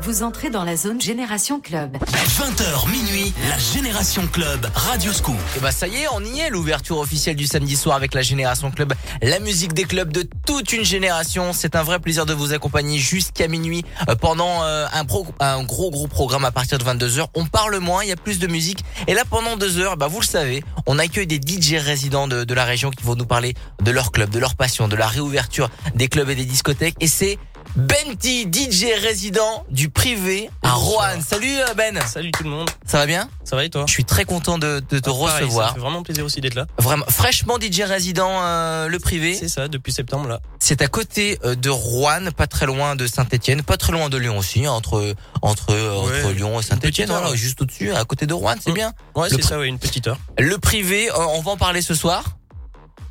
Vous entrez dans la zone Génération Club. 20h minuit, la Génération Club, Radio Scoop. Et bah ça y est, on y est, l'ouverture officielle du samedi soir avec la Génération Club, la musique des clubs de toute une génération. C'est un vrai plaisir de vous accompagner jusqu'à minuit euh, pendant euh, un, pro, un gros gros programme à partir de 22h. On parle moins, il y a plus de musique. Et là pendant deux heures, bah vous le savez, on accueille des DJ résidents de, de la région qui vont nous parler de leur club, de leur passion, de la réouverture des clubs et des discothèques. Et c'est Benti, DJ résident du privé à Roanne. Salut euh, Ben. Salut tout le monde. Ça va bien? Ça va et toi? Je suis très content de, de te Ah, pareil, recevoir. Ça fait vraiment plaisir aussi d'être là. Vraiment fraîchement DJ résident euh, le privé. C'est ça, depuis septembre là. C'est à côté euh, de Roanne, pas très loin de Saint-Étienne, pas très loin de Lyon aussi, hein, entre entre Ouais, entre Lyon et Saint-Étienne, voilà, ouais. juste au-dessus, à côté de Roanne, c'est Mm. bien. Ouais, c'est ça, ouais, une petite heure. Le privé, euh, on va en parler ce soir.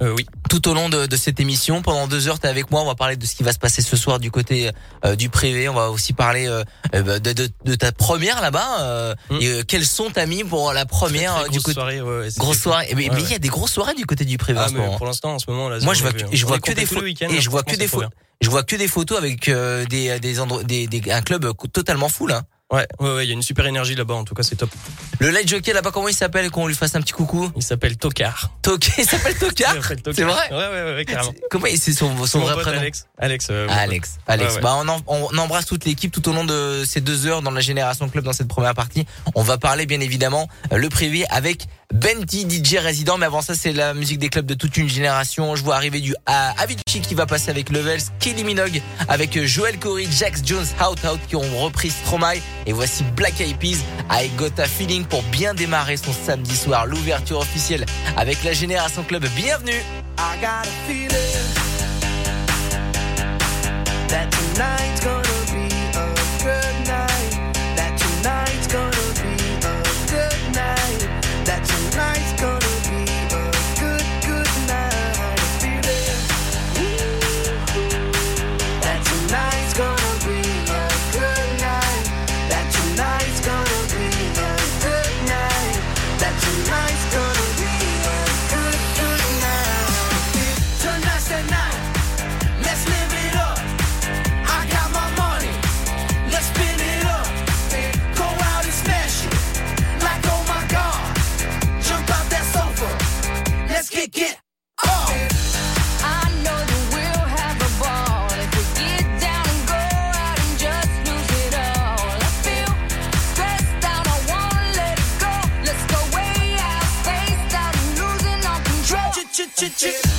Euh, oui. Tout au long de, de cette émission, pendant deux heures, t'es avec moi. On va parler de ce qui va se passer ce soir du côté euh, du privé. On va aussi parler euh, euh, de, de, de ta première là-bas. Euh, Mm. et, euh, quels sont ta mis pour la première Très, très du grosse côté soirée, ouais, grosse soirée. Mais Ouais, il y a des grosses soirées du côté du privé en Ah, ce moment. pour l'instant, en ce moment, là, Moi, je vois que- je vois que des complet tous les pho- week-ends, et hein, je vois que des c'est trop pho- bien. Je vois que des photos avec euh, des des, endroits, des des un club totalement full. Hein. Ouais, ouais, ouais, il y a une super énergie là-bas, en tout cas, c'est top. Le light jockey là-bas, comment il s'appelle Qu'on lui fasse un petit coucou. Il s'appelle Tokar. Toké, il s'appelle Tokar. Il s'appelle Tokar. C'est vrai Ouais, ouais, ouais, carrément. Comment c'est son son vrai pote prénom Alex. Alex. euh, Alex, Alex. Ouais, ouais. Bah on, en- on embrasse toute l'équipe tout au long de ces deux heures dans la génération club dans cette première partie. On va parler bien évidemment euh, le privé avec Benti DJ résident. Mais avant ça, c'est la musique des clubs de toute une génération. Je vois arriver du à Avicii qui va passer avec Levels, Kelly Minogue avec Joel Corey, Jax Jones, Out Out qui ont repris Stromae. Et voici Black Eyed Peas, I Got Feeling pour bien démarrer son samedi soir. L'ouverture officielle avec la génération club. Bienvenue. I got feeling get get up. I know we'll have a ball if we get down and go out and just lose it all. I feel stressed out, I wanna let it go. Let's go way out, spaced out, and losing all control. Fill up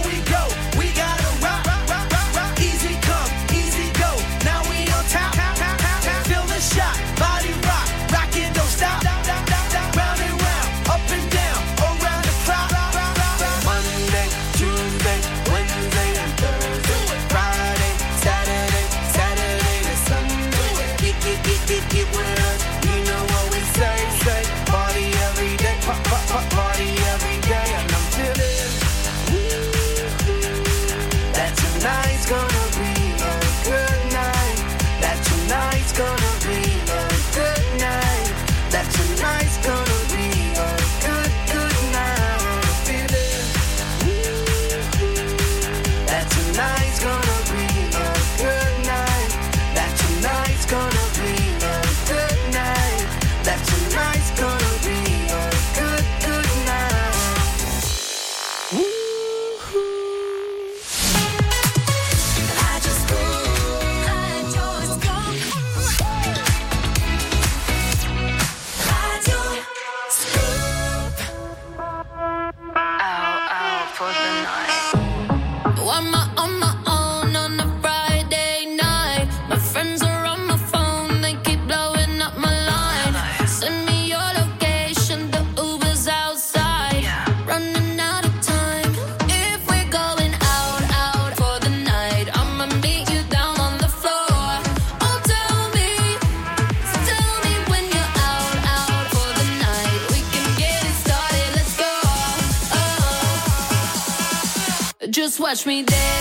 watch me dance.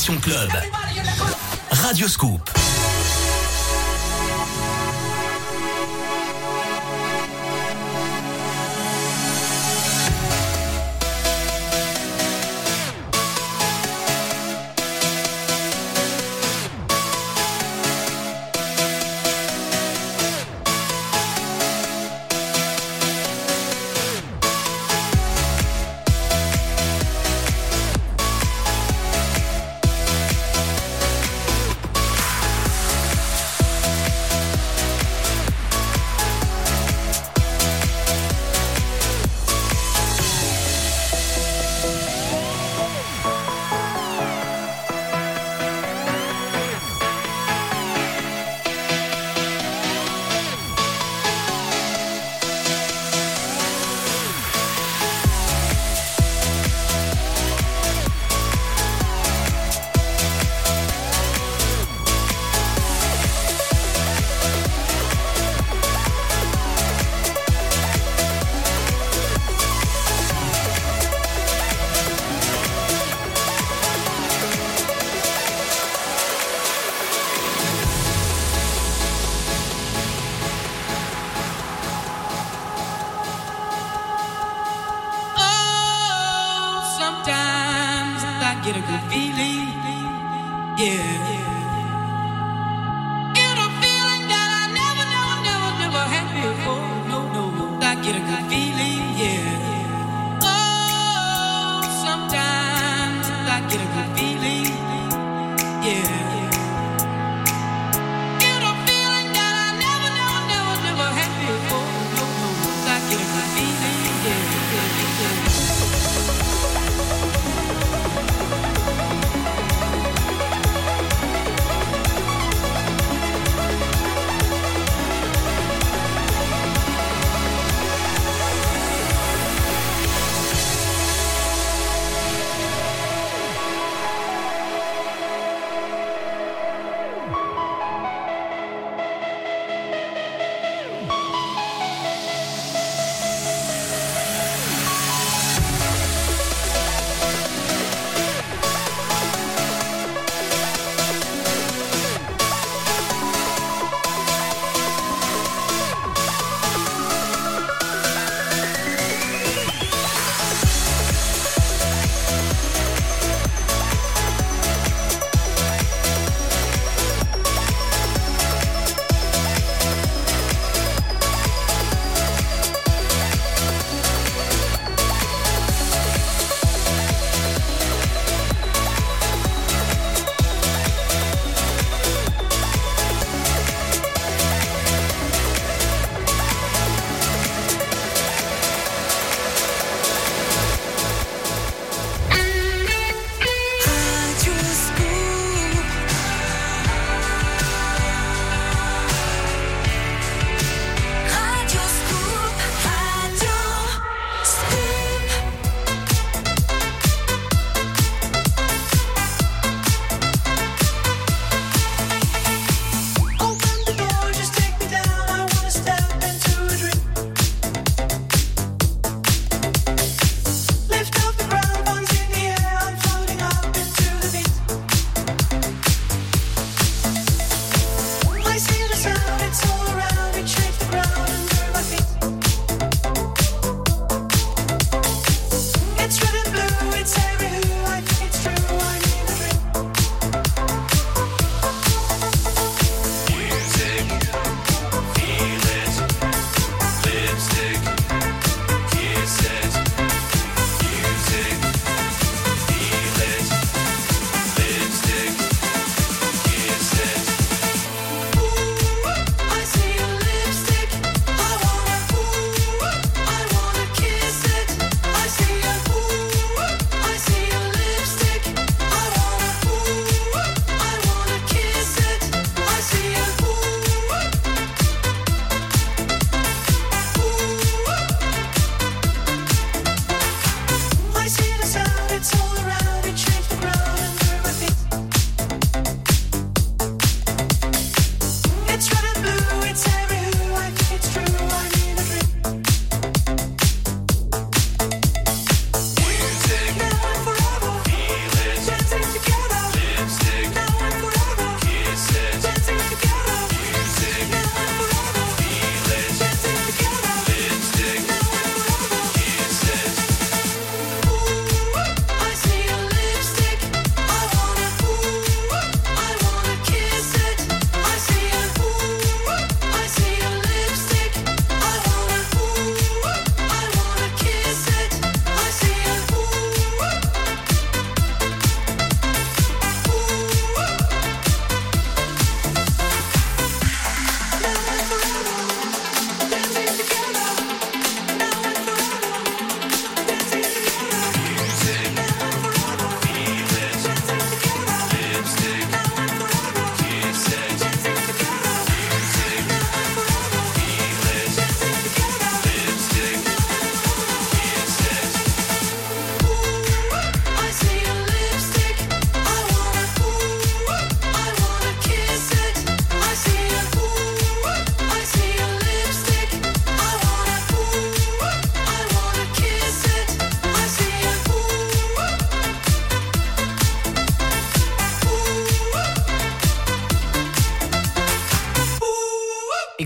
Club. Radio Scoop.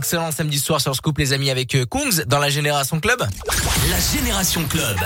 Excellent samedi soir sur Scoop les amis avec euh, Kungs dans la Génération Club. La Génération Club.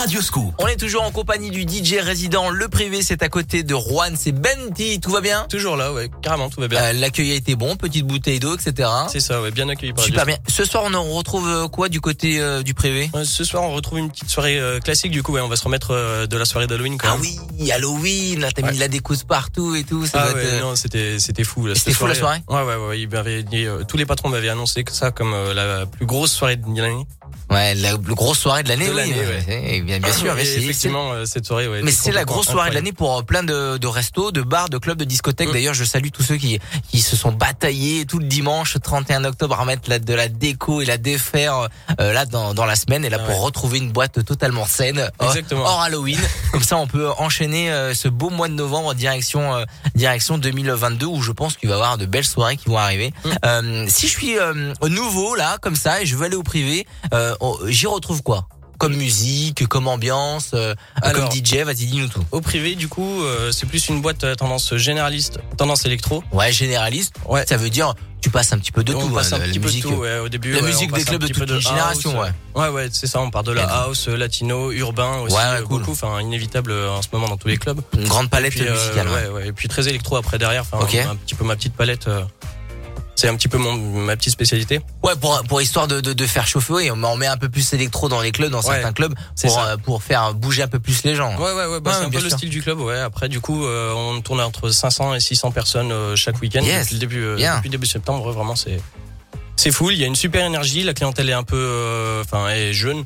Radio Scoop. On est toujours en compagnie du DJ résident. Le privé, c'est à côté de Juan, c'est Benti. Tout va bien? Toujours là, ouais, carrément, tout va bien. Euh, L'accueil a été bon, petite bouteille d'eau, etc. C'est ça, ouais, bien accueilli par Super Radio bien. Ce soir, on en retrouve euh, quoi du côté euh, du privé? Ouais, Ce soir, on retrouve une petite soirée euh, classique, du coup, ouais, on va se remettre euh, de la soirée d'Halloween quand Ah oui, Halloween, t'as Ouais. mis de la décousse partout et tout. Ça Ah doit ouais, être, non, c'était c'était fou. là, C'était cette fou, la soirée Ouais, ouais, ouais. Euh, tous les patrons m'avaient annoncé que ça comme euh, la plus grosse soirée de l'année. Ouais, la, la grosse soirée de l'année, oui. ouais. ouais, Bien, bien sûr, c'est- effectivement, euh, cette soirée, ouais. Mais c'est la grosse soirée de l'année pour euh, plein de, de restos, de bars, de clubs, de discothèques. Mm. D'ailleurs, je salue tous ceux qui qui se sont bataillés tout le dimanche 31 octobre à mettre la, de la déco et la défaire euh, là dans, dans la semaine et là Ah pour ouais. retrouver une boîte totalement saine hors, Exactement. hors Halloween. Comme ça, on peut enchaîner euh, ce beau mois de novembre direction euh, direction 2022 où je pense qu'il va y avoir de belles soirées qui vont arriver. Mm. Euh, si je suis euh, nouveau là comme ça et je veux aller au privé, euh, j'y retrouve quoi? Comme musique, comme ambiance, euh, Alors, comme DJ, vas-y dis-nous tout. Au privé, du coup, euh, c'est plus une boîte euh, tendance généraliste, tendance électro. Ouais, généraliste. Ouais. Ça veut dire tu passes un petit peu de on tout. passe hein, un la- petit la peu de musique. tout, ouais, au début. La ouais, musique des clubs de toute génération, house, ouais. Ouais, ouais, c'est ça. On part de la house, latino, urbain aussi, Ouais, euh, cool. beaucoup. Enfin, inévitable euh, en ce moment dans tous les clubs. Une grande palette Puis, musicale. ouais. ouais. Et puis très électro après derrière. Enfin, Ok. un petit peu ma petite palette. C'est un petit peu mon, ma petite spécialité. Ouais, pour pour histoire de, de, de faire chauffer, oui, on met un peu plus électro dans les clubs, dans Ouais, certains clubs, pour euh, pour faire bouger un peu plus les gens. Ouais, ouais, ouais. Bah, Ouais, c'est un peu le style du club. Ouais. Après, du coup, euh, on tourne entre 500 et 600 personnes euh, chaque week-end Yes. depuis le début. depuis début septembre. Vraiment, c'est c'est full. Il y a une super énergie. La clientèle est un peu, enfin, est jeune.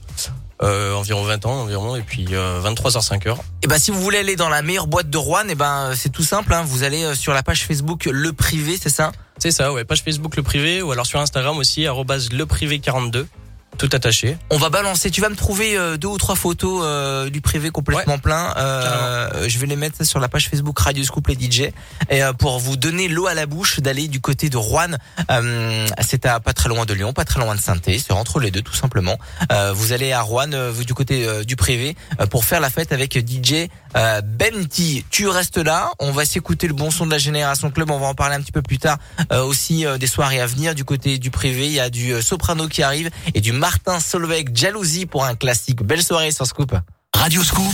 Euh, environ 20 ans environ et puis euh, 23h 5h Et ben si vous voulez aller dans la meilleure boîte de Rouen, et ben c'est tout simple. Hein, vous allez euh, sur la page Facebook Le Privé, c'est ça? C'est ça ouais. Page Facebook le privé ou alors sur Instagram aussi le privé 42 tout attaché On va balancer. Tu vas me trouver euh, deux ou trois photos euh, du privé complètement plein. Euh, je vais les mettre sur la page Facebook Radio Scoop les DJ et euh, pour vous donner l'eau à la bouche d'aller du côté de Rouen. Euh, c'est à pas très loin de Lyon, pas très loin de saint c'est entre les deux tout simplement. Euh, vous allez à Rouen, euh, vous du côté euh, du privé euh, pour faire la fête avec DJ euh, Benti. Tu restes là. On va s'écouter le bon son de la génération club. On va en parler un petit peu plus tard. Euh, aussi euh, des soirées à venir du côté du privé. Il y a du soprano qui arrive et du Martin Solveig Jalousie pour un classique. Belle soirée sur Scoop. Radio Scoop,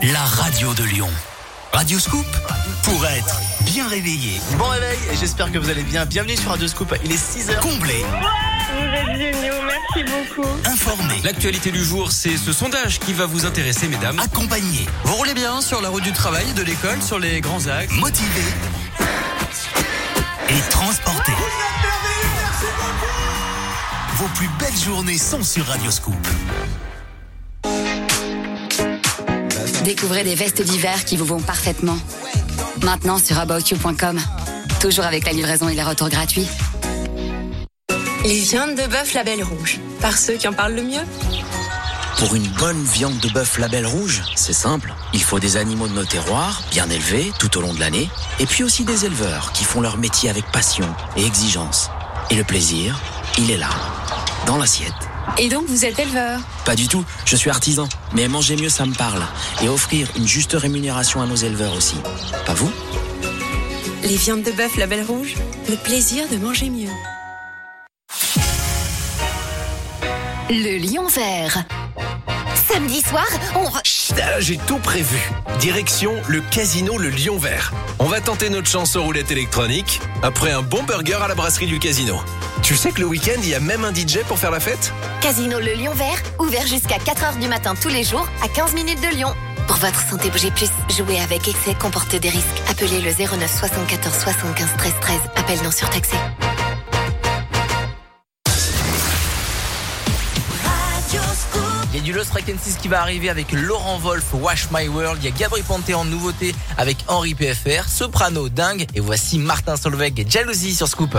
la radio de Lyon. Radio Scoop, pour être bien réveillé, Bon réveil, j'espère que vous allez bien. Bienvenue sur Radio Scoop, il est 6h. comblé, Vous êtes géniaux, merci beaucoup. informé, L'actualité du jour, c'est ce sondage qui va vous intéresser, mesdames. accompagné, Vous roulez bien sur la route du travail, de l'école, sur les grands axes. motivé et transporté. Vos plus belles journées sont sur Radio Scoop. Découvrez des vestes d'hiver qui vous vont parfaitement. Maintenant sur aboutyou.com. Toujours avec la livraison et les retours gratuits. Les viandes de bœuf label rouge, par ceux qui en parlent le mieux. Pour une bonne viande de bœuf label rouge, c'est simple. Il faut des animaux de nos terroirs, bien élevés tout au long de l'année, et puis aussi des éleveurs qui font leur métier avec passion et exigence. Et le plaisir, il est là, dans l'assiette. Et donc vous êtes éleveur? Pas du tout, je suis artisan, mais manger mieux ça me parle. Et offrir une juste rémunération à nos éleveurs aussi. Pas vous? Les viandes de bœuf label rouge, le plaisir de manger mieux. Le lion vert. Samedi soir, on va... Ah, J'ai tout prévu. Direction le casino Le Lion Vert. On va tenter notre chance aux roulettes électroniques après un bon burger à la brasserie du casino. Tu sais que le week-end, il y a même un DJ pour faire la fête? Casino Le Lion Vert, ouvert jusqu'à 4h du matin tous les jours, à 15 minutes de Lyon. Pour votre santé, bougez plus. Jouer avec excès comporte des risques. Appelez le 09 74 75 13 13. Appel non surtaxé. Du Lost Frequencies qui va arriver avec Laurent Wolf, Wash My World. Il y a Gabriel Ponté en nouveauté avec Henri PFR, Soprano dingue. Et voici Martin Solveig Jalousie sur Scoop.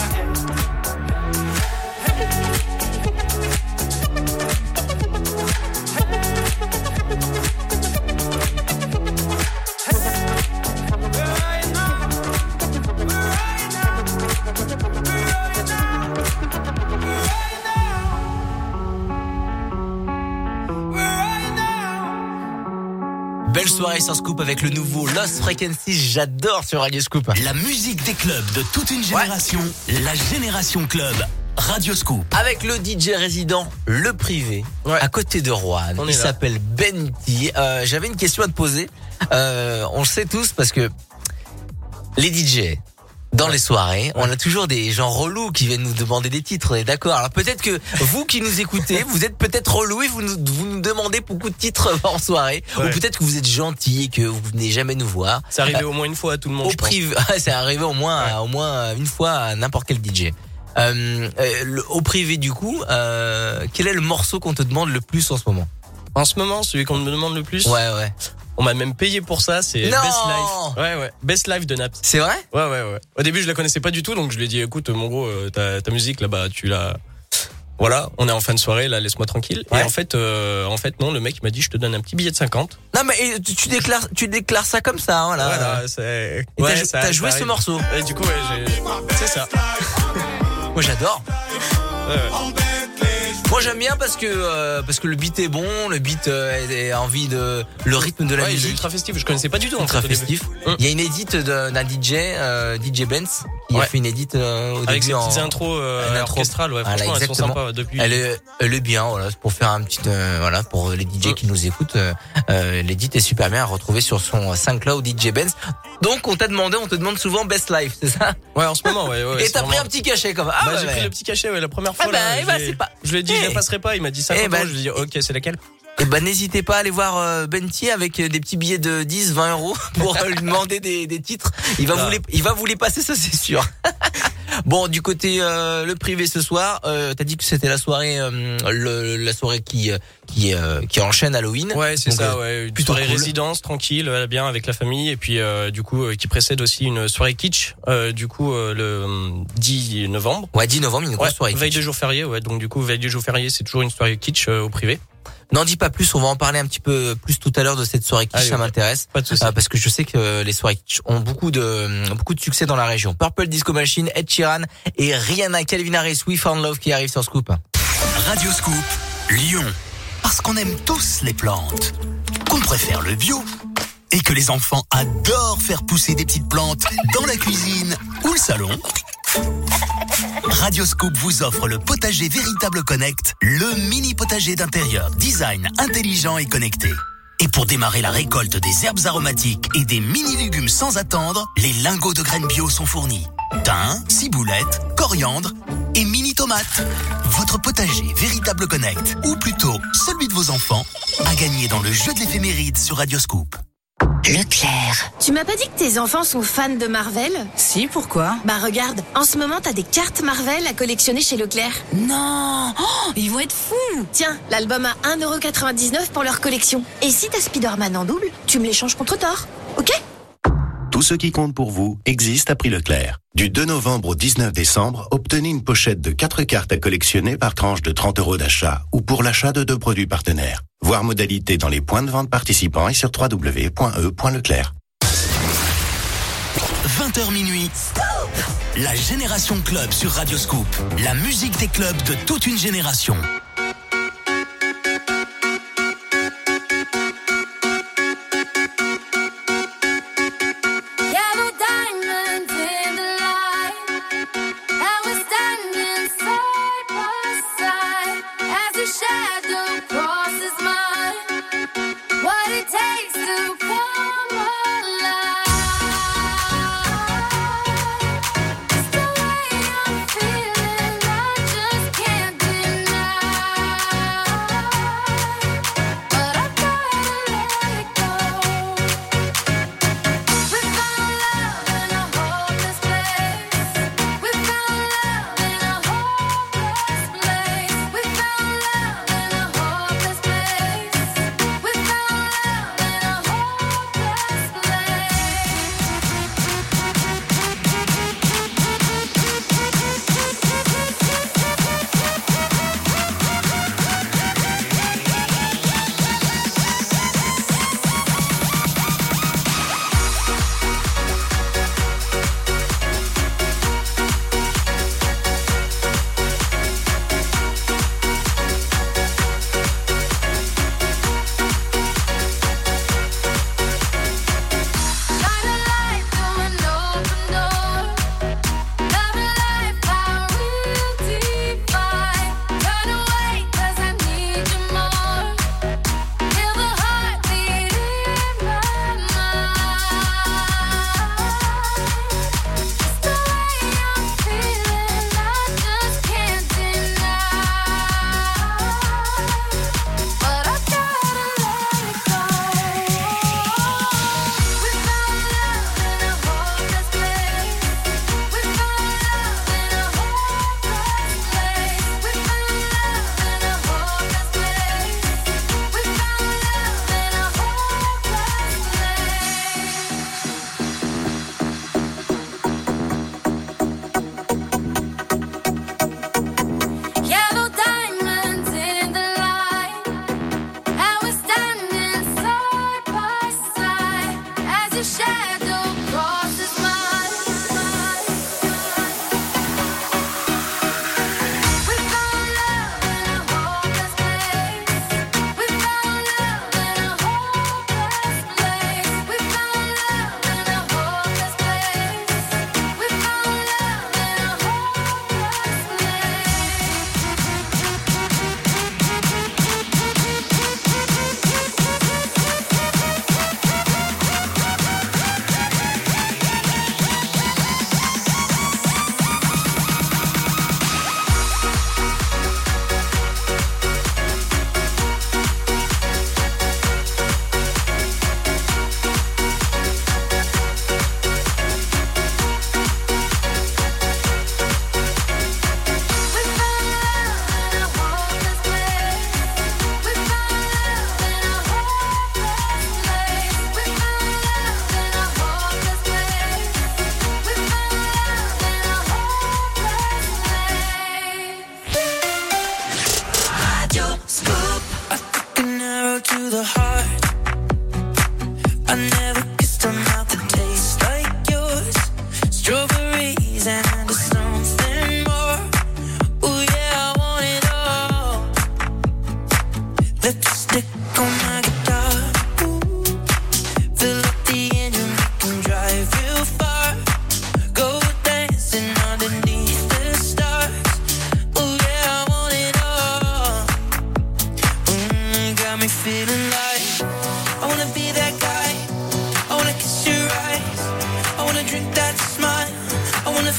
Soirée sur Scoop avec le nouveau Lost Frequencies. J'adore sur Radio Scoop. La musique des clubs de toute une génération. La Génération Club. Radio Scoop. Avec le DJ résident, le privé, à côté de Rouen. On Il s'appelle Benti. Euh, J'avais une question à te poser. Euh, on le sait tous parce que les DJ, dans les soirées, on a toujours des gens relous qui viennent nous demander des titres, on est d'accord. Alors peut-être que vous qui nous écoutez, vous êtes peut-être relous et vous nous, vous nous demandez beaucoup de titres en soirée. Ouais. Ou peut-être que vous êtes gentil et que vous venez jamais nous voir. C'est arrivé au moins une fois à tout le monde. Au privé, c'est arrivé au moins, au moins une fois à n'importe quel DJ. Euh, euh, le- au privé du coup, euh, quel est le morceau qu'on te demande le plus en ce moment? En ce moment, celui qu'on me demande le plus? Ouais, ouais. On m'a même payé pour ça, c'est Best Life. Ouais, ouais. Best Life de Naps. C'est vrai? Ouais, ouais, ouais. Au début, je la connaissais pas du tout, donc je lui ai dit, écoute, mon gros, euh, ta, ta musique là-bas, tu l'as. Voilà, on est en fin de soirée, là, laisse-moi tranquille. Ouais. Et en fait, euh, en fait, non, le mec m'a dit, je te donne un petit billet de 50. Non mais tu, tu déclares, tu déclares ça comme ça, voilà. Voilà, c'est. Ouais, t'as, joué ce morceau. Et du coup, ouais, j'ai. C'est ça. Moi j'adore. Ouais, ouais. Moi j'aime bien parce que euh, parce que le beat est bon, le beat euh, a envie de le rythme de la Ouais, il est musique. ultra festif, je connaissais pas du tout. en ultra fait, festif. Il y a une édite d'un DJ, euh, DJ Benz, qui a fait une édite euh, au Avec début ses en intros euh, intro. orchestrales, ouais, Voilà, franchement, elles sont sympas depuis. Elle est, elle est bien, voilà, pour faire un petit, euh, voilà, pour les DJ qui nous écoutent, l'édite est super bien à retrouver sur son SoundCloud DJ Benz. Donc, on t'a demandé, on te demande souvent Best Life, c'est ça? Ouais, en ce moment, ouais. ouais Et t'as pris un petit cachet comme ah bah, ouais, j'ai pris le petit cachet, ouais, la première fois. Ah bah, là, eh bah, j'ai- c'est pas- Je lui ai dit, je la passerai pas. Il m'a dit 50 Eh euros. Je lui ai dit, ok, c'est laquelle? Eh ben, n'hésitez pas à aller voir euh, Benty avec euh, des petits billets de 10, 20 euros pour euh, lui demander des, des titres. Il va Ah. vous les, il va vous les passer, ça c'est sûr. bon, du côté euh, le privé ce soir, euh, t'as dit que c'était la soirée, euh, le, la soirée qui, qui, qui enchaîne Halloween. Ouais, c'est ça, ouais. Une plutôt soirée cool. résidence, tranquille, bien avec la famille, et puis euh, du coup, euh, qui précède aussi une soirée kitsch, euh, du coup, euh, le euh, 10 novembre. Ouais, 10 novembre, une grosse Ouais, soirée. veille kitsch. de jour férié, ouais. Donc du coup, veille de jour férié, c'est toujours une soirée kitsch euh, au privé. N'en dis pas plus, on va en parler un petit peu plus tout à l'heure de cette soirée kitsch, Allez, ça m'intéresse. Pas de souci. Euh, parce que je sais que les soirées kitsch ont beaucoup de beaucoup de succès dans la région. Purple Disco Machine, Ed Sheeran et Rihanna Calvin Harris, We Found Love qui arrive sur Scoop. Radio Scoop, Lyon. Parce qu'on aime tous les plantes. Qu'on préfère le bio et que les enfants adorent faire pousser des petites plantes dans la cuisine ou le salon Radioscoop vous offre le potager Véritable Connect, le mini potager d'intérieur design intelligent et connecté. Et pour démarrer la récolte des herbes aromatiques et des mini-légumes sans attendre, les lingots de graines bio sont fournis. Thym, ciboulette, coriandre et mini-tomates. Votre potager Véritable Connect, ou plutôt celui de vos enfants, a gagné dans le jeu de l'éphéméride sur Radioscoop. Leclerc. Tu m'as pas dit que tes enfants sont fans de Marvel Si, pourquoi? Bah regarde, en ce moment t'as des cartes Marvel à collectionner chez Leclerc. Non Oh, Ils vont être fous Tiens, l'album à 1,99€ pour leur collection. Et si t'as Spider-Man en double, tu me l'échanges contre Thor. Ok? Tout ce qui compte pour vous existe à prix Leclerc. Du 2 novembre au 19 décembre, obtenez une pochette de 4 cartes à collectionner par tranche de 30 euros d'achat ou pour l'achat de deux produits partenaires. Voir modalité dans les points de vente participants et sur www.e.leclerc. 20h minuit. La Génération Club sur Radioscoop. La musique des clubs de toute une génération.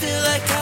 still I can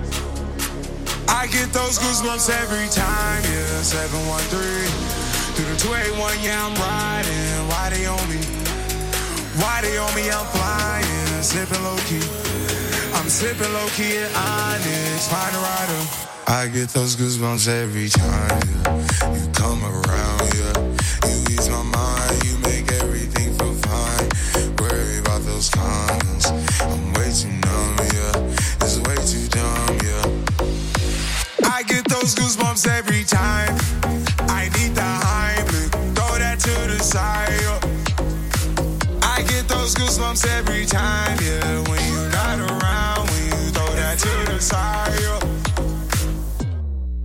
get those goosebumps every time, yeah. 713 through the 281, yeah, I'm riding. Why they on me? Why they on me? I'm flying, sipping low key. I'm slipping low key at Onyx, find a rider. I get those goosebumps every time, yeah. You come around,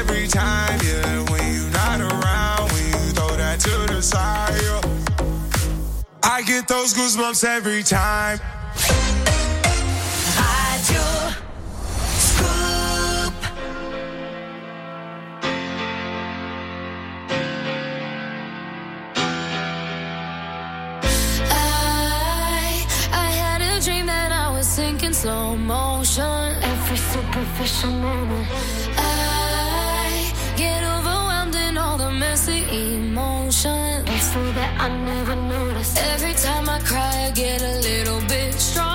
every time, yeah. When you're not around, when you throw that to the side. yeah. I get those goosebumps every time. Radio Scoop. I, I had a dream that I was sinking slow motion. Every superficial moment. The messy emotions. So that I never noticed. Every time I cry, I get a little bit stronger.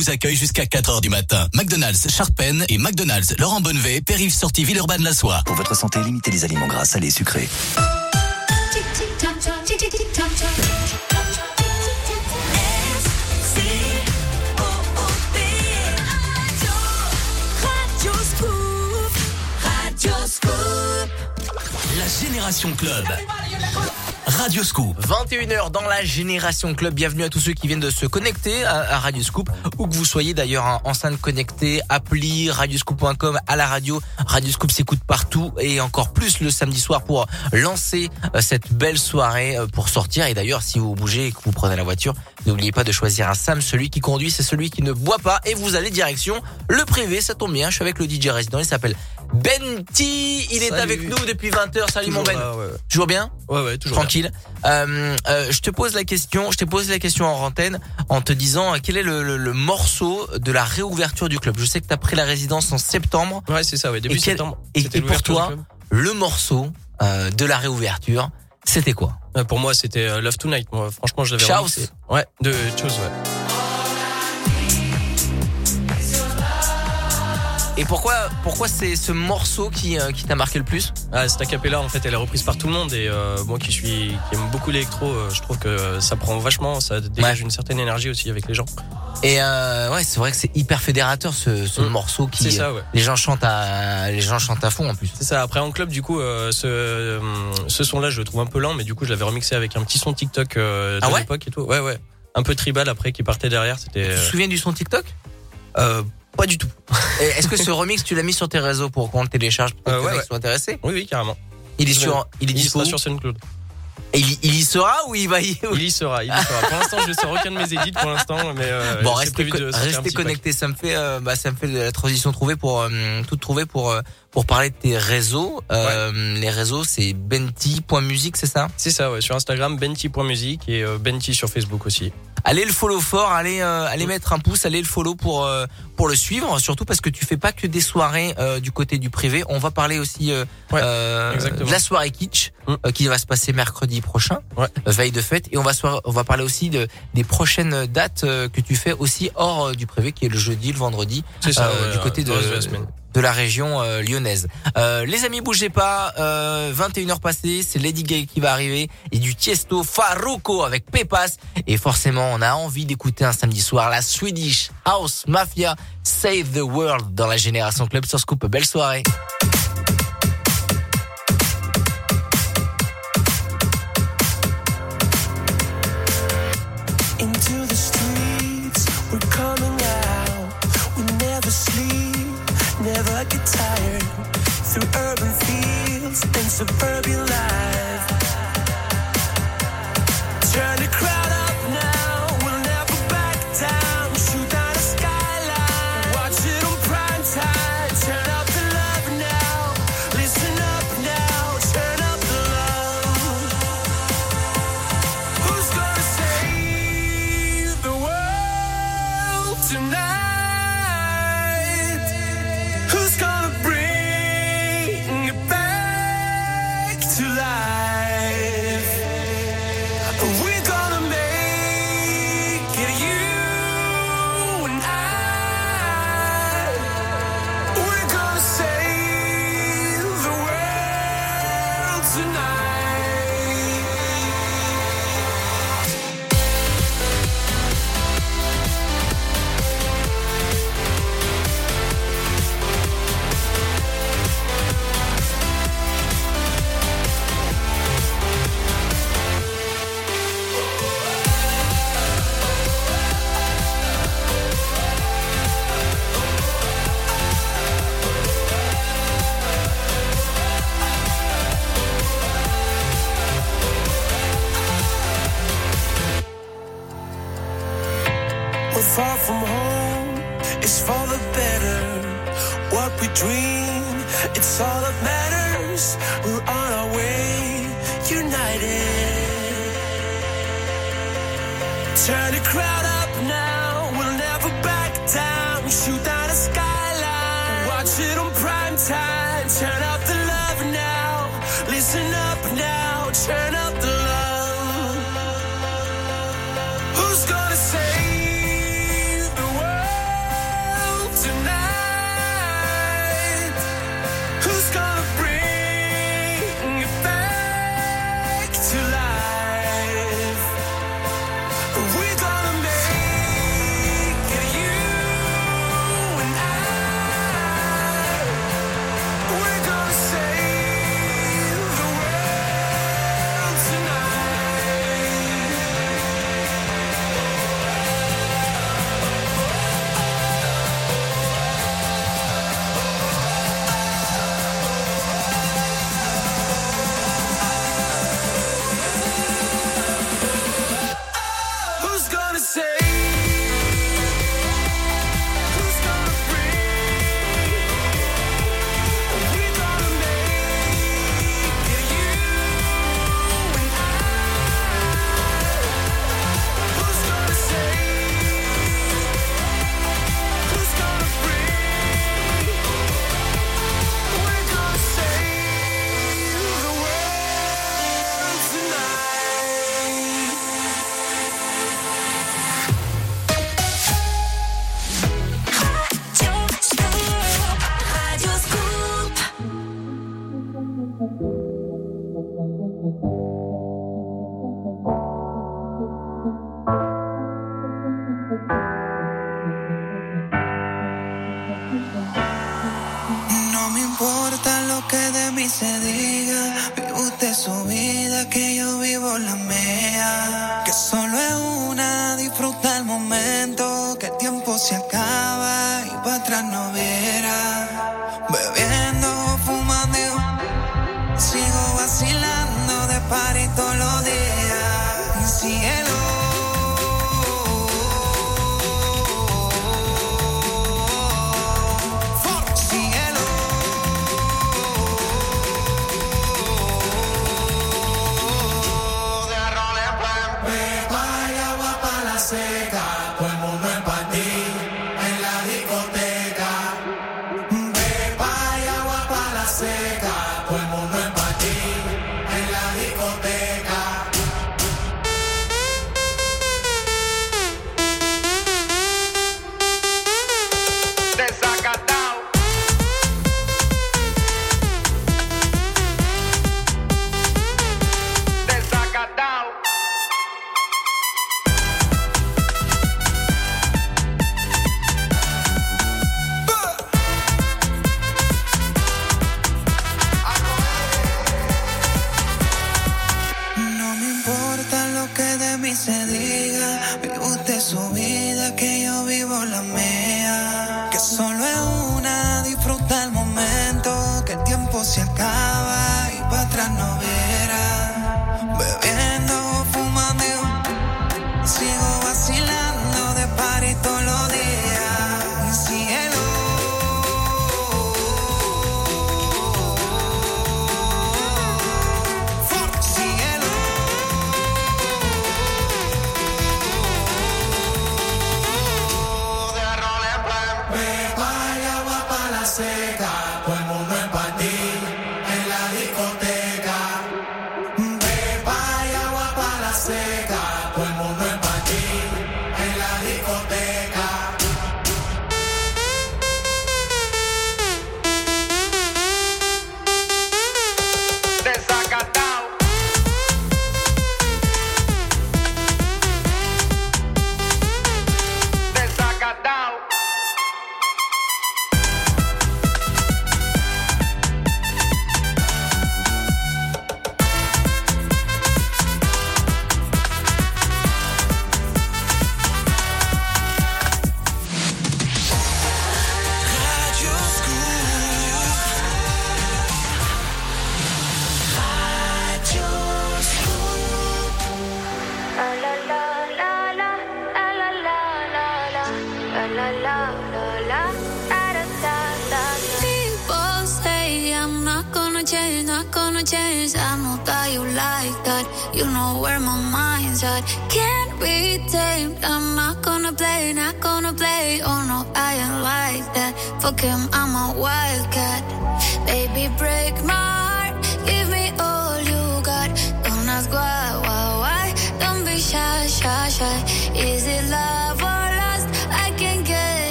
Vous accueillent jusqu'à 4h du matin. McDonald's Charpennes et McDonald's Laurent Bonnevet, périph sortie Villeurbanne-la-Soie. Pour votre santé, limitez les aliments gras, salés, sucrés. La Génération Club. Radio Scoop. 21h dans la Génération Club. Bienvenue à tous ceux qui viennent de se connecter à, Radio Scoop, où que vous soyez d'ailleurs en enceinte connectée, appli, radioscoop.com, à la radio. Radio Scoop s'écoute partout et encore plus le samedi soir pour lancer euh, cette belle soirée euh, pour sortir. Et d'ailleurs, si vous bougez et que vous prenez la voiture, n'oubliez pas de choisir un Sam. Celui qui conduit, c'est celui qui ne boit pas. Et vous allez direction le privé. Ça tombe bien. Je suis avec le DJ résident. Il s'appelle Benti. Il est avec nous depuis 20h. Salut mon Ben. là, ouais, ouais. Toujours bien Ouais, ouais, toujours. Tranquille. Euh, euh, je te pose la question, je t'ai posé la question en antenne en te disant euh, quel est le, le- le morceau de la réouverture du club? Je sais que tu as pris la résidence en septembre. Ouais, c'est ça, ouais, début Et quel- septembre. Et, pour toi, le morceau euh, de la réouverture, c'était quoi? Pour moi, c'était euh, Love Tonight. Moi, franchement, je l'avais remixé. Ouais, de Chose, ouais. Et pourquoi, pourquoi c'est ce morceau qui, euh, qui t'a marqué le plus? Ah, cette acapella, en fait, elle est reprise par tout le monde et euh, moi qui suis qui aime beaucoup l'électro, euh, je trouve que ça prend vachement, ça dégage une certaine énergie aussi avec les gens. Et ouais, c'est vrai que c'est hyper fédérateur ce, ce morceau qui. C'est ça, ouais. Les gens chantent à, les gens chantent à fond en plus. C'est ça. Après en club, du coup, ce, ce son-là, je le trouve un peu lent, mais du coup, je l'avais remixé avec un petit son TikTok de Ah ouais? l'époque et tout. Ouais, ouais. Un peu tribal après qui partait derrière. C'était. Tu te souviens du son TikTok? Euh, Pas du tout. Est-ce que ce remix tu l'as mis sur tes réseaux pour qu'on le télécharge pour que Euh, les ouais, soient intéressés? Oui, oui, carrément. Il est sur, il est dispo sera sur SoundCloud. Et il, il y sera ou il va y Il y sera, il y sera. Pour l'instant, je sors aucun de mes édits pour l'instant, mais euh, Bon, restez, prévu co- de sortir un restez petit pack. connectés. Ça me fait, euh, bah, ça me fait de la transition trouvée pour euh, tout trouver pour euh, pour parler de tes réseaux. Euh, Les réseaux, c'est benti.musique, c'est ça? C'est ça, ouais. Sur Instagram, benti.musique et euh, benti sur Facebook aussi. Allez le follow fort, allez euh, allez mettre un pouce, allez le follow pour euh, pour le suivre. Surtout parce que tu fais pas que des soirées euh, du côté du privé. On va parler aussi euh, euh, exactement. de la soirée kitsch euh, qui va se passer mercredi prochain, euh, veille de fête. Et on va soir- on va parler aussi de des prochaines dates euh, que tu fais aussi hors du privé, qui est le jeudi, le vendredi, ça, ouais, du côté de le reste de la semaine. De la région euh, lyonnaise. Euh, les amis, bougez pas. Euh, 21h passées, c'est Lady Gaga qui va arriver et du Tiesto Faruko avec Pepas. Et forcément, on a envie d'écouter un samedi soir la Swedish House Mafia Save the World dans la Génération Club sur Scoop. Belle soirée. Get tired. Through urban fields and suburban life.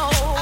know.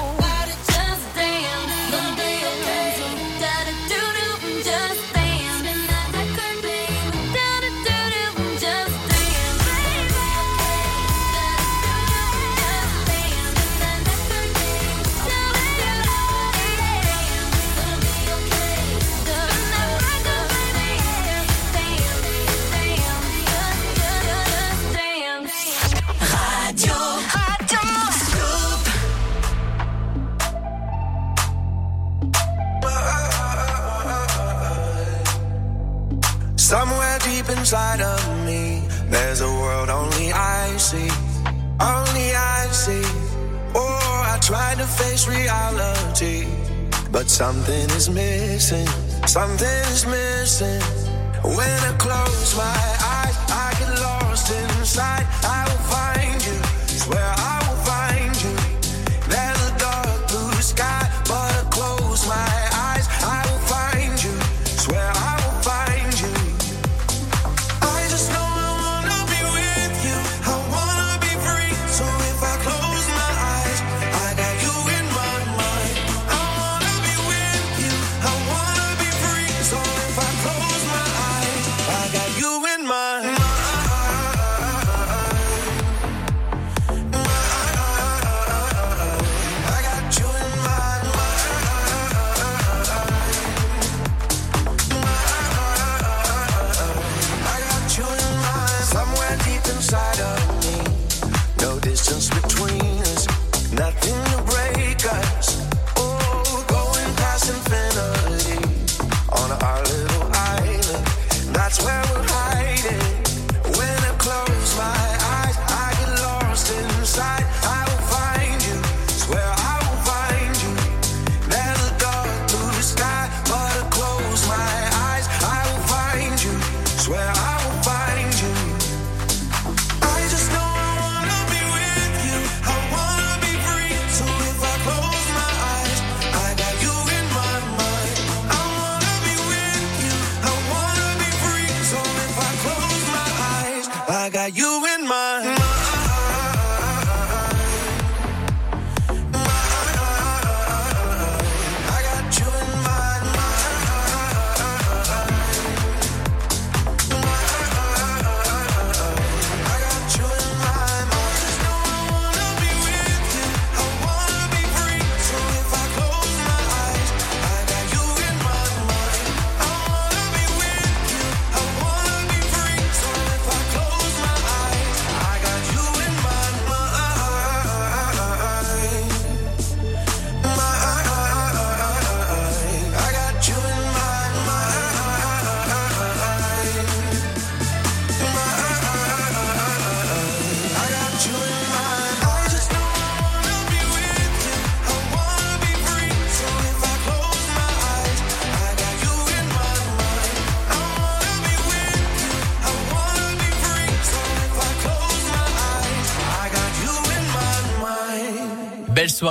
Something is missing, something is missing when I close my eyes.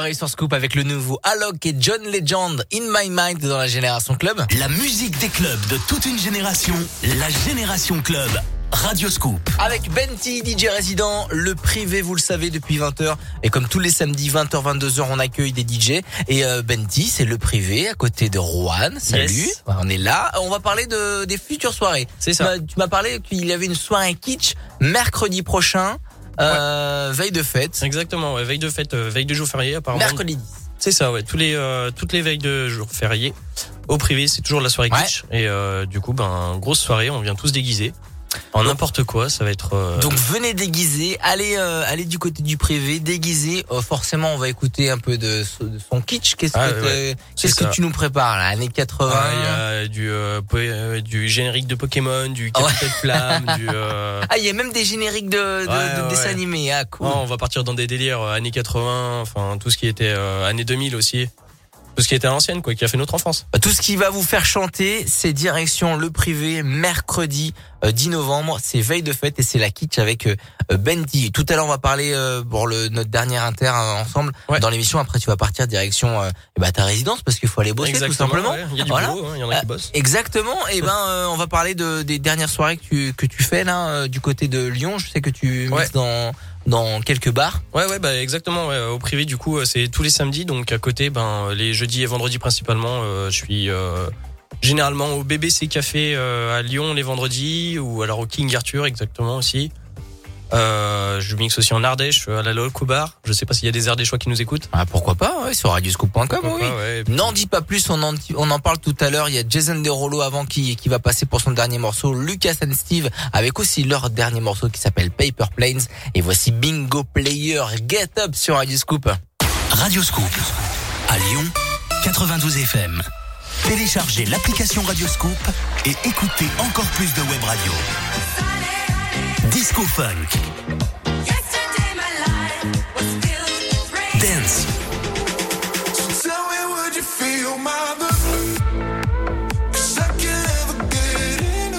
Soirée sur Scoop avec le nouveau Alok et John Legend In My Mind dans la Génération Club. La musique des clubs de toute une génération, la Génération Club. Radio Scoop. Avec Benty, DJ résident, le privé, vous le savez, depuis 20h. Et comme tous les samedis, 20h, 22h, on accueille des DJ. Et euh, Benty, c'est le privé, à côté de Rouen. Salut. Yes. On est là. On va parler de, des futures soirées. C'est ça. Tu m'as parlé qu'il y avait une soirée kitsch mercredi prochain, euh, veille de fête. Exactement, ouais, veille de fête, euh, veille de jour férié apparemment. Mercredi 10. C'est ça, ouais. Tous les, euh, toutes les veilles de jour férié au privé, c'est toujours la soirée Ouais. kitsch. Et euh, du coup, ben grosse soirée, on vient tous déguisés en n'importe quoi. Ça va être. euh, Donc venez déguiser, allez euh, allez du côté du privé, déguisé. Euh, forcément, on va écouter un peu de, so- de son kitsch. Qu'est-ce Ah, que ouais, qu'est-ce que tu nous prépares là, années 80 ah, il y a du, du générique de Pokémon, du. Capitaine Flamme, du. Ah, il y a même des génériques de, de, Ouais, de ouais, dessins animés. Ah, cool. non, on va partir dans des délires années 80, enfin tout ce qui était années 2000 aussi. Tout ce qui était à l'ancienne, quoi, qui a fait notre enfance. Tout ce qui va vous faire chanter, c'est direction le privé mercredi euh, 10 novembre. C'est veille de fête et c'est la kitsch avec euh, euh, Benty. Tout à l'heure, on va parler euh, pour le notre dernier inter euh, ensemble dans l'émission. Après, tu vas partir direction euh, eh ben, ta résidence parce qu'il faut aller bosser Exactement, tout simplement. ouais. Il y a du Voilà. boulot, hein, il y en a qui Euh, bossent. Exactement. Et ben, euh, on va parler de, des dernières soirées que tu que tu fais là euh, du côté de Lyon. Je sais que tu Ouais. mixes dans dans quelques bars. Ouais, ouais, bah exactement. ouais. Au privé, du coup, euh, c'est tous les samedis. Donc à côté, ben les jeudis et vendredis principalement, euh, je suis euh, généralement au BBC Café euh, à Lyon les vendredis ou alors au King Arthur exactement aussi. Euh, je mixe aussi en Ardèche à la Loco Bar. Je sais pas s'il y a des Ardéchois qui nous écoutent. Ah pourquoi pas ouais, sur radioscoop.com oui. N'en dis pas plus, on en, on en parle tout à l'heure. Il y a Jason Derulo avant qui, qui va passer pour son dernier morceau. Lucas and Steve avec aussi leur dernier morceau qui s'appelle Paper Planes. Et voici Bingo Player Get Up sur Radio Scoop. Radio Scoop. À Lyon, 92 FM. Téléchargez l'application Radio Scoop et écoutez encore plus de web radio. Disco Funk. Dance.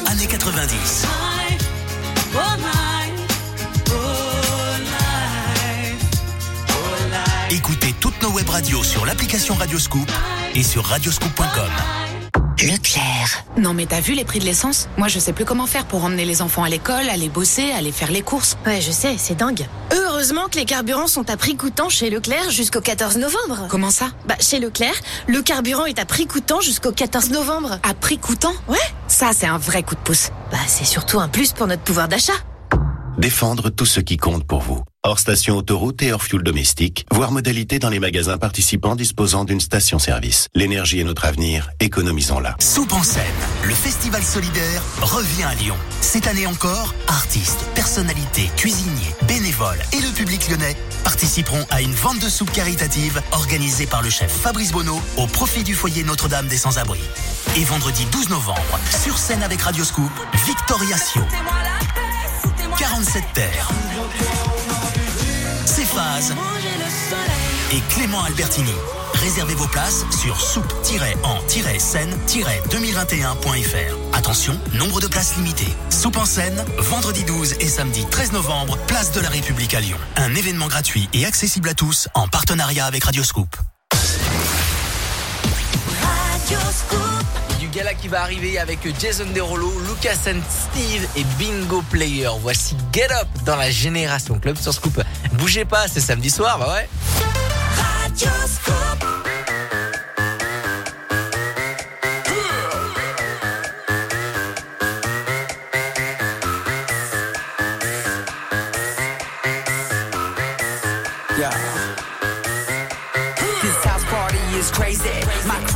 Années 90. Écoutez toutes nos web radios sur l'application Radio Scoop et sur radioscoop.com. Leclerc. Non mais t'as vu les prix de l'essence? Moi je sais plus comment faire pour emmener les enfants à l'école, aller bosser, aller faire les courses. Ouais, je sais, c'est dingue. Heureusement que les carburants sont à prix coûtant chez Leclerc jusqu'au 14 novembre. Comment ça? Bah, chez Leclerc, le carburant est à prix coûtant jusqu'au 14 novembre. À prix coûtant? Ouais. Ça c'est un vrai coup de pouce. Bah, c'est surtout un plus pour notre pouvoir d'achat. Défendre tout ce qui compte pour vous. Hors station autoroute et hors fuel domestique, voire modalité dans les magasins participants disposant d'une station-service. L'énergie est notre avenir, économisons-la. Soupe en scène, le festival solidaire revient à Lyon. Cette année encore, artistes, personnalités, cuisiniers, bénévoles et le public lyonnais participeront à une vente de soupe caritative organisée par le chef Fabrice Bonneau au profit du foyer Notre-Dame des Sans-Abris. Et vendredi 12 novembre, sur scène avec Radio Scoop, Victoria Sio. 47 terres. Céphase et Clément Albertini. Réservez vos places sur soupe-en-scène-2021.fr. Attention, nombre de places limitées. Soupe en scène, vendredi 12 et samedi 13 novembre, place de la République à Lyon. Un événement gratuit et accessible à tous en partenariat avec Radio Scoop. Du gala qui va arriver avec Jason Derulo, Lucas and Steve et Bingo Player. Voici Get Up dans la Génération Club sur Scoop. Bougez pas, c'est samedi soir, bah ouais. Yeah. This house party is crazy.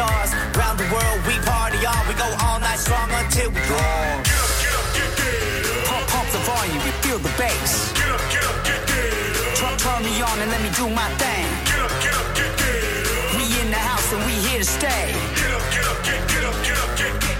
stars. Round the world, we party on. We go all night strong until we draw. Get up, get up, get get Pump, pump the volume, you feel the bass. Get up, get up, get get Turn, turn me on and let me do my thing. Get up, get up, get get We in the house and we here to stay. Get up, get up, get get up, get up, get get.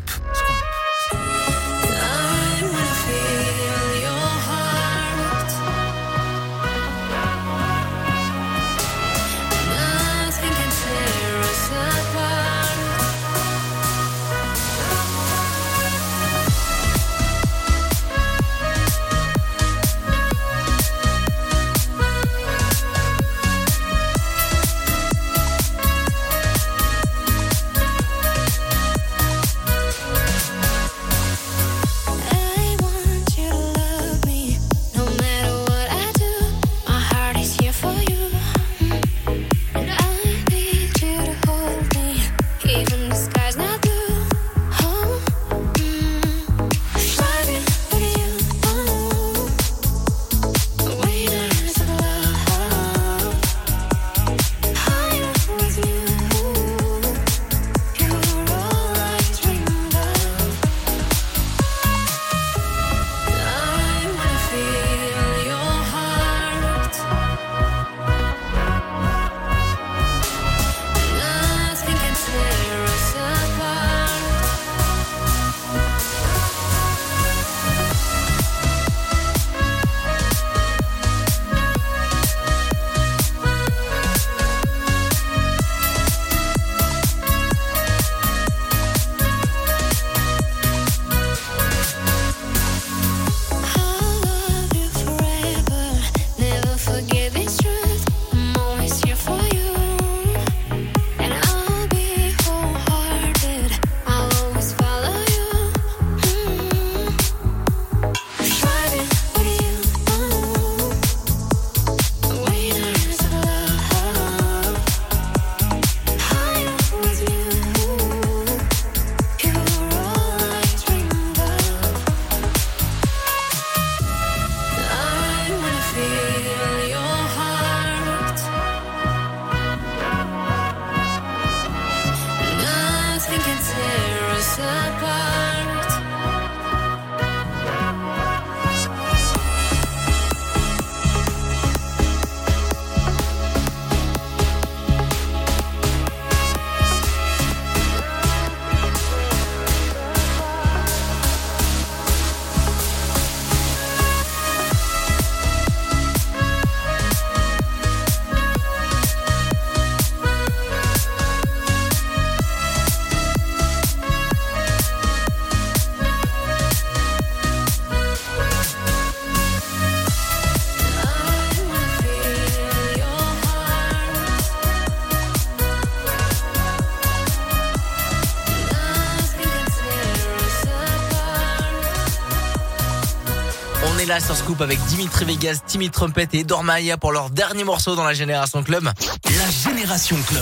Là sur Scoop avec Dimitri Vegas, Timmy Trumpet et Dormaya pour leur dernier morceau dans la Génération Club. La Génération Club.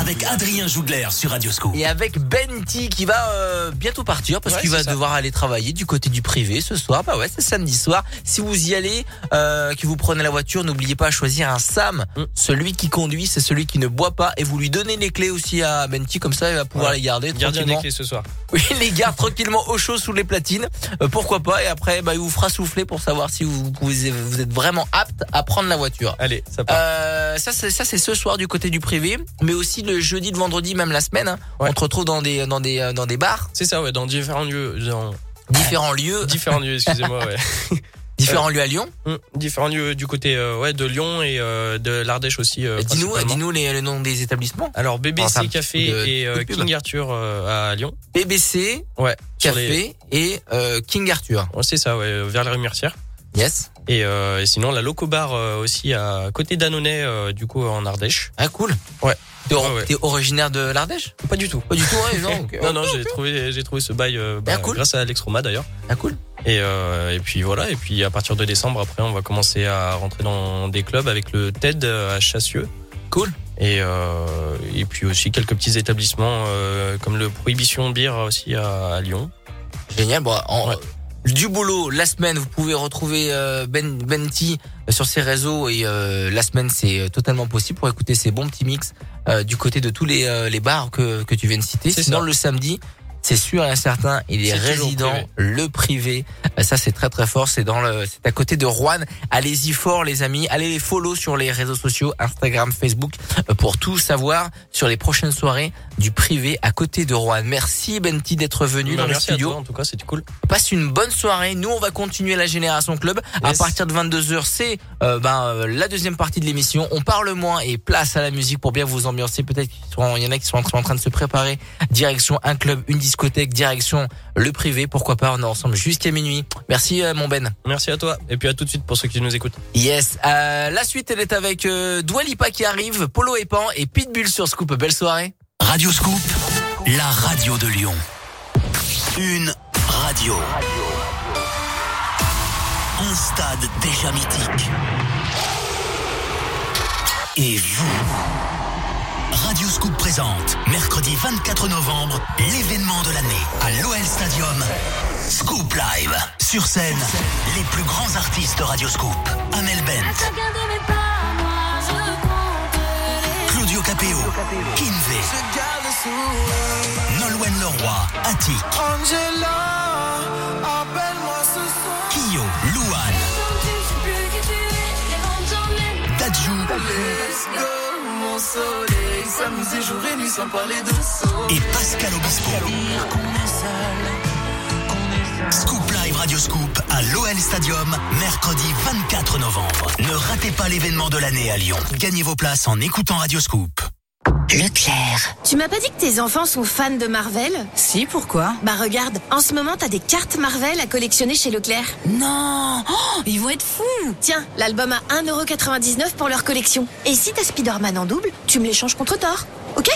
Avec Adrien Jougler sur Radio Scoop. Et avec Benti qui va euh, bientôt partir parce Ouais, qu'il va ça. devoir aller travailler du côté du privé ce soir. Bah ouais, c'est samedi soir. Si vous y allez, euh, que vous prenez la voiture, n'oubliez pas à choisir un Sam. Mm. Celui qui conduit, c'est celui qui ne boit pas. Et vous lui donnez les clés aussi à Benti, comme ça il va pouvoir Ouais. les garder Gardien des clés ce soir. Oui, les garde tranquillement au chaud sous les platines. Euh, pourquoi pas Et après, bah, il vous fera souffler pour savoir si vous, pouvez- vous êtes vraiment apte à prendre la voiture. Allez, ça part. Euh, ça, c'est ça, c'est ce soir du côté du privé, mais aussi le jeudi, le vendredi, même la semaine. hein. On te retrouve dans des dans des euh, dans des bars, C'est ça, ouais, dans différents lieux. Dans différents lieux, différents lieux, excusez-moi, ouais. différents lieux à Lyon. Hum, Différents lieux du côté euh, ouais, de Lyon et euh, de l'Ardèche aussi. euh, Dis-nous, dis-nous les, le nom des établissements. Alors BBC Enfin, Café de- et euh, de. King Arthur euh, à Lyon. BBC, Ouais. Café les- et euh, King Arthur. Ouais, c'est ça, ouais, vers la rue Murtière. Yes. Et, euh, et sinon la Loco Bar euh, aussi à côté d'Annonay, euh, du coup en Ardèche. Ah cool. Ouais. T'es or- Ouais, ouais. t'es originaire de l'Ardèche? Pas du tout. Pas du tout, ouais, non. non, non, j'ai trouvé, j'ai trouvé ce bail euh, bah, Ah, cool. grâce à Alex Roma d'ailleurs. Ah cool. Et, euh, et puis voilà, et puis à partir de décembre, après, on va commencer à rentrer dans des clubs avec le TED à Chassieux. Cool. Et, euh, et puis aussi quelques petits établissements euh, comme le Prohibition Beer aussi à, à Lyon. Génial. Bon, en- du boulot la semaine, vous pouvez retrouver euh, Ben Benti euh, sur ses réseaux et euh, la semaine c'est totalement possible pour écouter ces bons petits mix euh, du côté de tous les euh, les bars que que tu viens de citer. C'est Sinon ça. le samedi, c'est sûr et certain, il est, résident, le privé. Euh, Ça c'est très très fort. C'est dans le, c'est à côté de Rouen. Allez-y fort les amis. Allez les follow sur les réseaux sociaux, Instagram, Facebook, euh, pour tout savoir sur les prochaines soirées du privé à côté de Rouen. Merci Benti d'être venu Bah, dans le studio. à toi, en tout cas, c'était cool. Passe une bonne soirée. Nous, on va continuer la Génération Club. À partir de 22h, c'est euh, ben, la deuxième partie de l'émission. On parle moins et place à la musique pour bien vous ambiancer. Peut-être qu'il y en a qui sont en train de se préparer. Direction un club, une discothèque, direction le privé. Pourquoi pas, on est ensemble jusqu'à minuit. Merci euh, mon Ben. Merci à toi. Et puis à tout de suite pour ceux qui nous écoutent. Yes. Euh, la suite, elle est avec euh, Dua Lipa qui arrive, Polo et Pan et Pitbull sur Scoop. Belle soirée. Radio Scoop, la radio de Lyon. Une radio. Un stade déjà mythique. Et vous Radio Scoop présente, mercredi 24 novembre, l'événement de l'année à l'OL Stadium. Scoop Live. Sur scène, les plus grands artistes de Radio Scoop. Amel Bent, Claudio Capeo, Kinvé, Nolwenn Leroy, Attic, Angela, appelle-moi ce. Kyo, Louane, Dadju Let's go, mon soleil. S'amuser jour et nuit sans parler de soleil. et Pascal Obispo. Scoop Live Radio Scoop à l'OL Stadium, mercredi 24 novembre. Ne ratez pas l'événement de l'année à Lyon. Gagnez vos places en écoutant Radio Scoop. Leclerc. Tu m'as pas dit que tes enfants sont fans de Marvel Si, pourquoi? Bah regarde, en ce moment t'as des cartes Marvel à collectionner chez Leclerc. Non Oh, Ils vont être fous Tiens, l'album à 1,99€ pour leur collection. Et si t'as Spider-Man en double, tu me l'échanges contre Thor. Ok?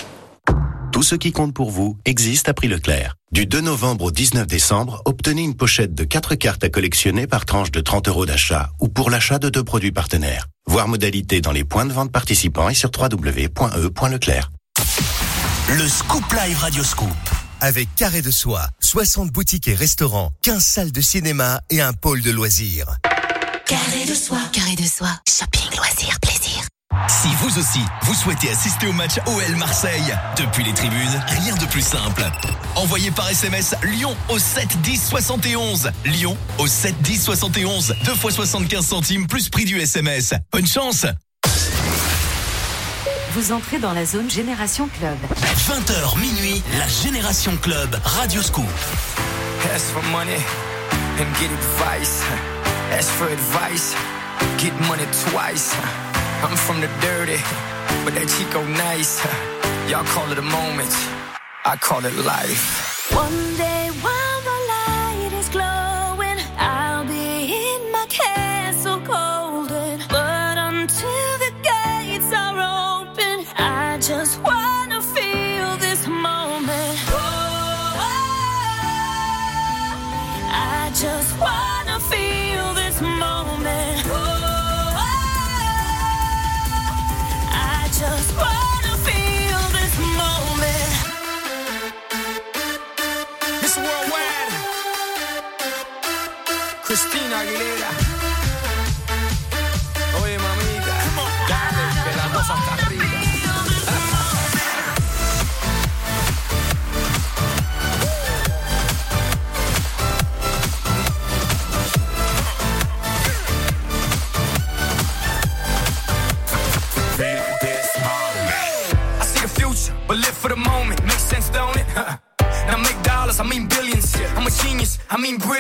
Tout ce qui compte pour vous existe à prix Leclerc. Du 2 novembre au 19 décembre, obtenez une pochette de 4 cartes à collectionner par tranche de 30 euros d'achat ou pour l'achat de deux produits partenaires. Voir modalité dans les points de vente participants et sur www.e.leclerc. Le Scoop Live Radio Scoop. Avec Carré de Soie, 60 boutiques et restaurants, 15 salles de cinéma et un pôle de loisirs. Carré de soie. Carré de soie. Shopping, loisirs, plaisir. Si vous aussi, vous souhaitez assister au match OL Marseille, depuis les tribunes, rien de plus simple. Envoyez par SMS Lyon au 7 10 71. Lyon au 7 10 71. 2 fois 75 centimes plus prix du SMS. Bonne chance Vous entrez dans la zone Génération Club. 20h minuit, la Génération Club Radio Scoop. Ask for money and get advice. Ask for advice, get money twice. I'm from the dirty, but that Chico nice. Y'all call it a moment, I call it life. One day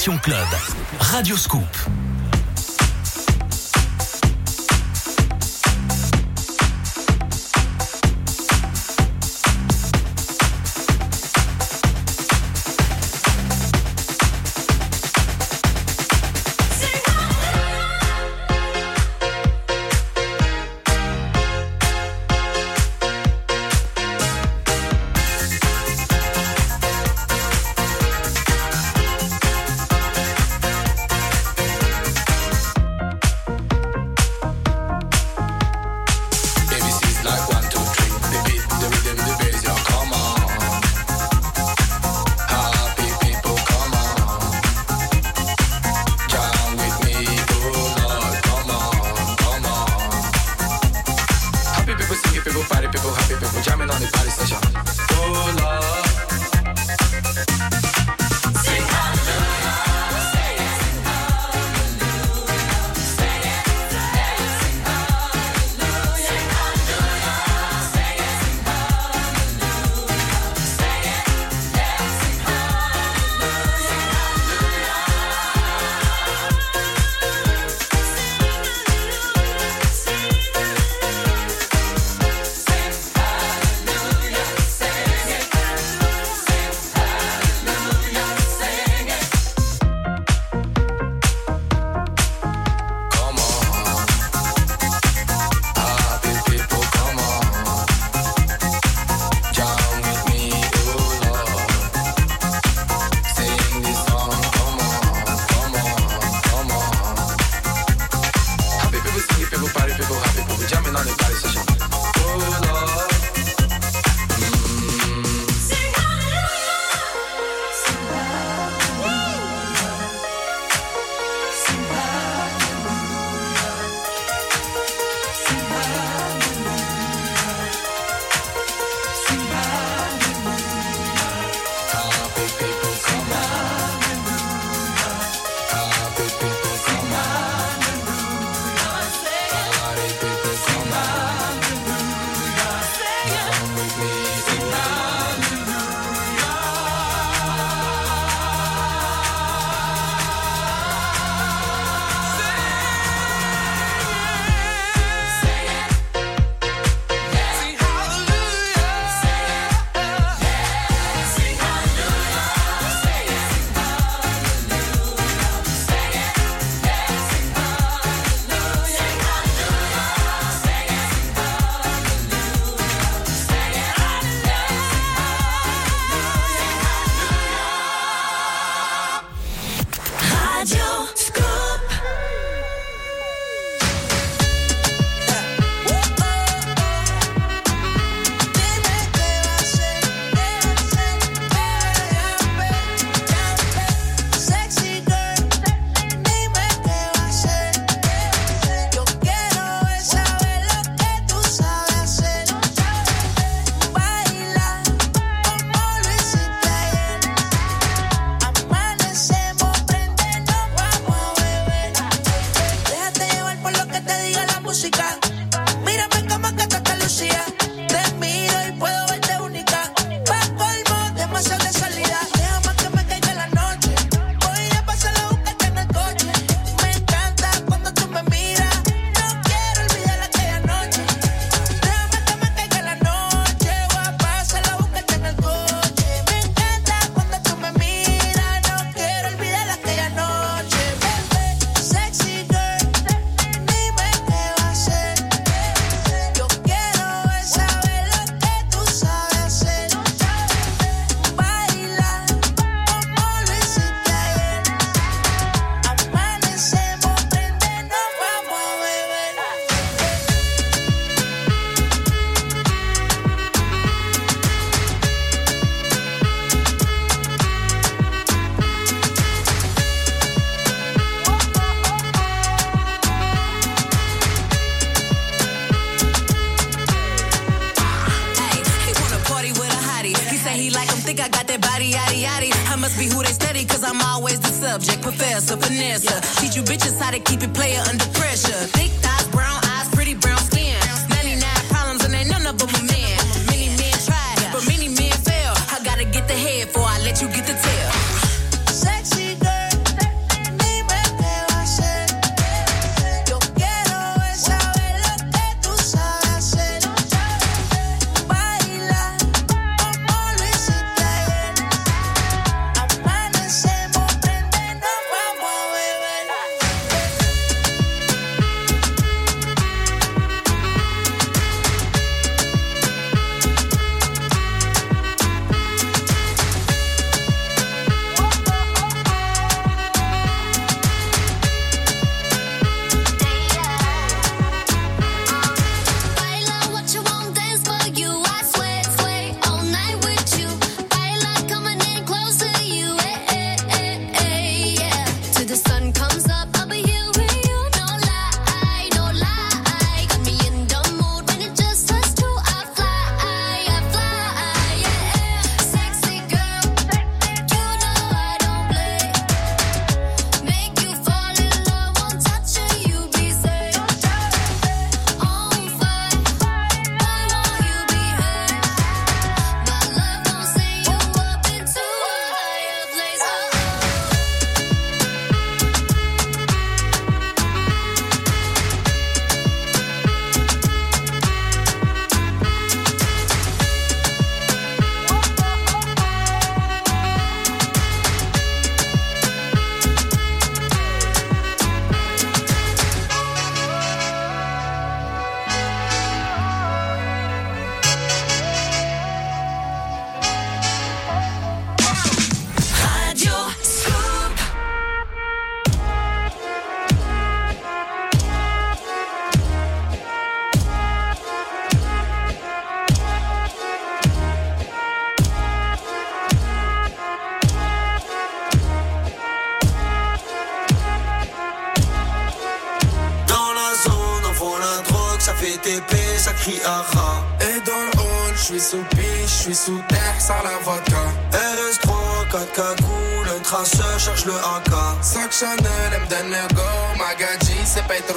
Génération Club.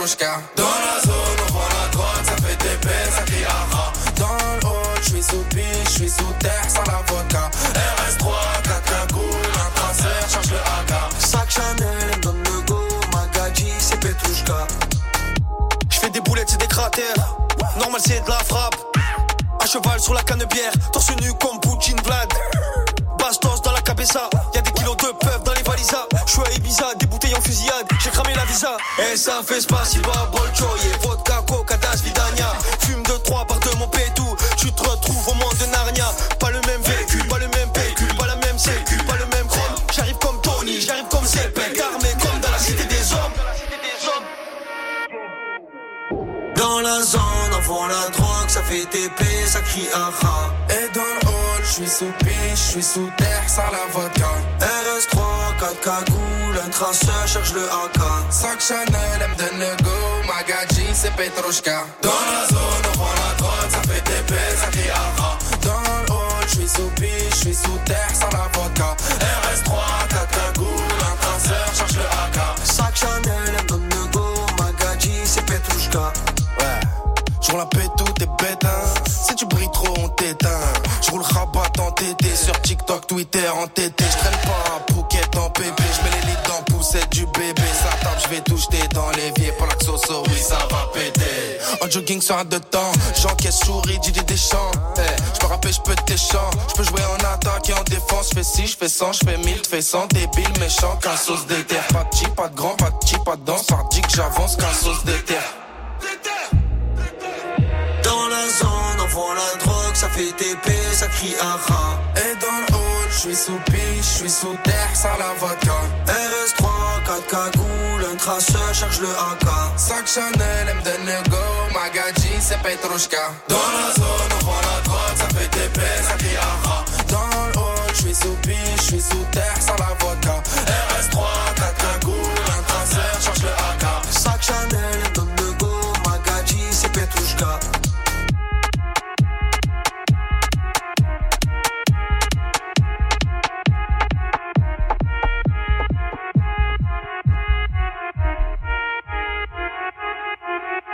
bruschka Et dans le hall, je suis sous piche, je suis sous terre, ça la vodka. RS3, 4 cagoules, un traceur, cherche le AK. 5 Chanel, elle me donne le go, Magadji, c'est Petrushka. Dans Twitter entêté, je traîne pas un pouquet en pépé, je mets les lits dans poussette du bébé, ça tape, je vais tout jeter dans l'évier. Pour la soso, oui ça va péter. En jogging sur un deux temps, j'encaisse souris, Didi Deschamps, hey, je me rappelle, je peux tes chants, je peux jouer en attaque et en défense, je fais 6, je fais 100, je fais 1000, je fais 100, débile, méchant, qu'un sauce d'éther, pas de chip, pas de grand, pas de chip, pas de danse, hardique, j'avance, qu'un sauce d'éther. Dans la zone, on vend la drogue, ça fait TP, ça crie un rat suis sous piche, je suis sous terre, ça la vodka. RS3, 4 cagoules, un traceur, cherche le AK. 5 Chanel, M de Nego, Magadji, c'est Petrushka. Dans la zone, on voit la droite, ça fait des ça qui Dans le haut, je suis sous piche, je suis sous terre.